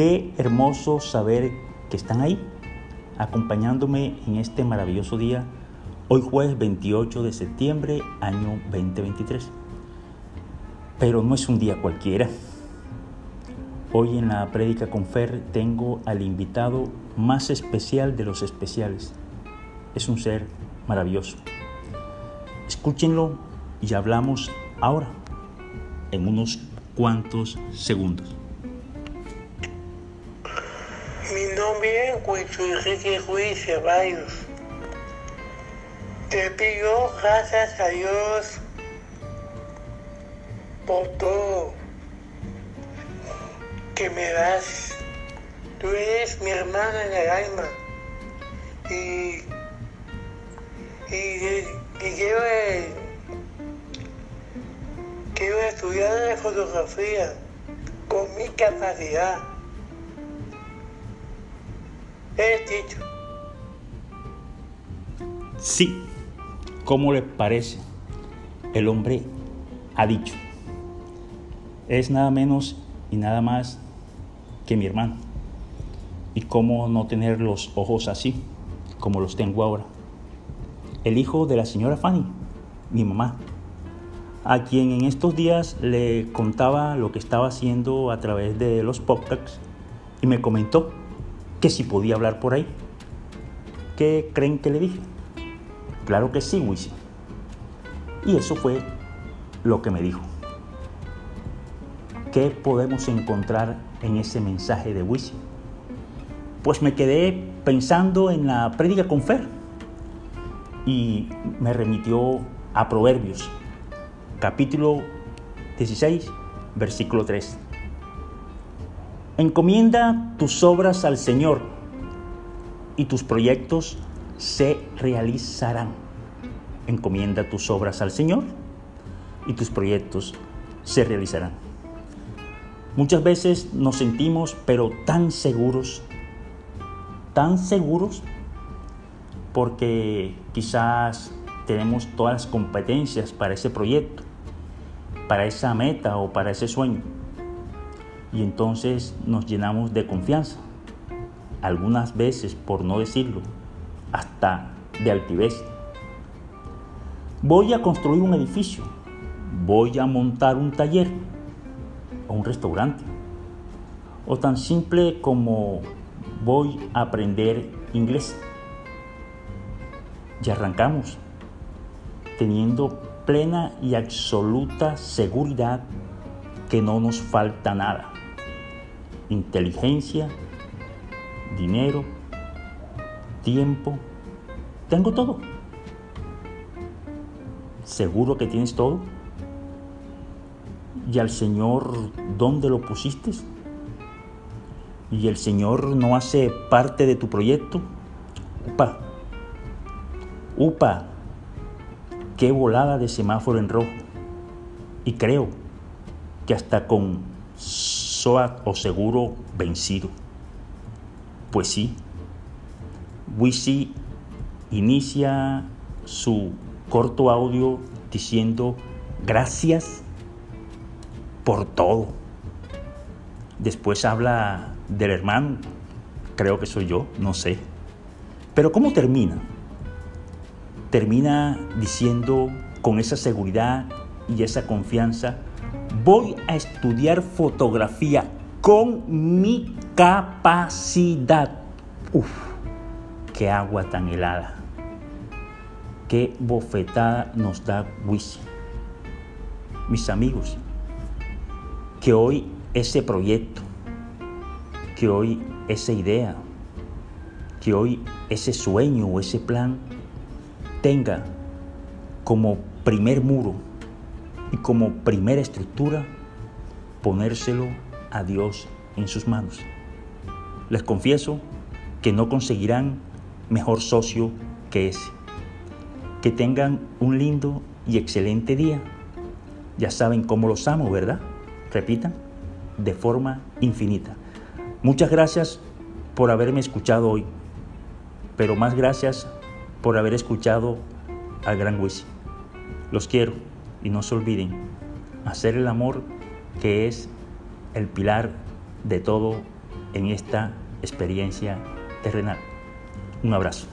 Qué hermoso saber que están ahí, acompañándome en este maravilloso día, hoy jueves 28 de septiembre, año 2023. Pero no es un día cualquiera. Hoy en la prédica con Fer tengo al invitado más especial de los especiales. Es un ser maravilloso. Escúchenlo y hablamos ahora, en unos cuantos segundos. Mi nombre es Huicho Enrique Ruiz Ceballos. Te pido gracias a Dios por todo que me das. Tú eres mi hermana en el alma. Y, y, y quiero, quiero estudiar la fotografía con mi capacidad. Es dicho. Sí, ¿cómo le parece? El hombre ha dicho. Es nada menos y nada más que mi hermano. ¿Y cómo no tener los ojos así, como los tengo ahora? El hijo de la señora Fanny, mi mamá, a quien en estos días le contaba lo que estaba haciendo a través de los podcasts y me comentó que si podía hablar por ahí. ¿Qué creen que le dije? Claro que sí, Wisi. Y eso fue lo que me dijo. ¿Qué podemos encontrar en ese mensaje de Wisi? Pues me quedé pensando en la prédica con Fer y me remitió a Proverbios, capítulo 16, versículo 3. Encomienda tus obras al Señor y tus proyectos se realizarán. Encomienda tus obras al Señor y tus proyectos se realizarán. Muchas veces nos sentimos pero tan seguros, tan seguros, porque quizás tenemos todas las competencias para ese proyecto, para esa meta o para ese sueño. Y entonces nos llenamos de confianza, algunas veces, por no decirlo, hasta de altivez. Voy a construir un edificio, voy a montar un taller o un restaurante. O tan simple como voy a aprender inglés. Y arrancamos teniendo plena y absoluta seguridad que no nos falta nada. Inteligencia, dinero, tiempo, tengo todo. ¿Seguro que tienes todo? ¿Y al Señor dónde lo pusiste? ¿Y el Señor no hace parte de tu proyecto? Upa, upa, qué volada de semáforo en rojo. Y creo que hasta con SOAT o seguro vencido. Pues sí, Wisi inicia su corto audio diciendo gracias por todo. Después habla del hermano, creo que soy yo, no sé. Pero ¿cómo termina? Termina diciendo con esa seguridad y esa confianza, voy a estudiar fotografía con mi capacidad. Uf, qué agua tan helada. Qué bofetada nos da Wisi. Mis amigos, que hoy ese proyecto, que hoy esa idea, que hoy ese sueño o ese plan tenga como primer muro y como primera estructura ponérselo a Dios en sus manos. Les confieso que no conseguirán mejor socio que ese. Que tengan un lindo y excelente día. Ya saben cómo los amo, ¿verdad? Repitan, de forma infinita. Muchas gracias por haberme escuchado hoy, pero más gracias por haber escuchado al Gran Wisi. Los quiero y no se olviden hacer el amor que es el pilar de todo en esta experiencia terrenal. Un abrazo.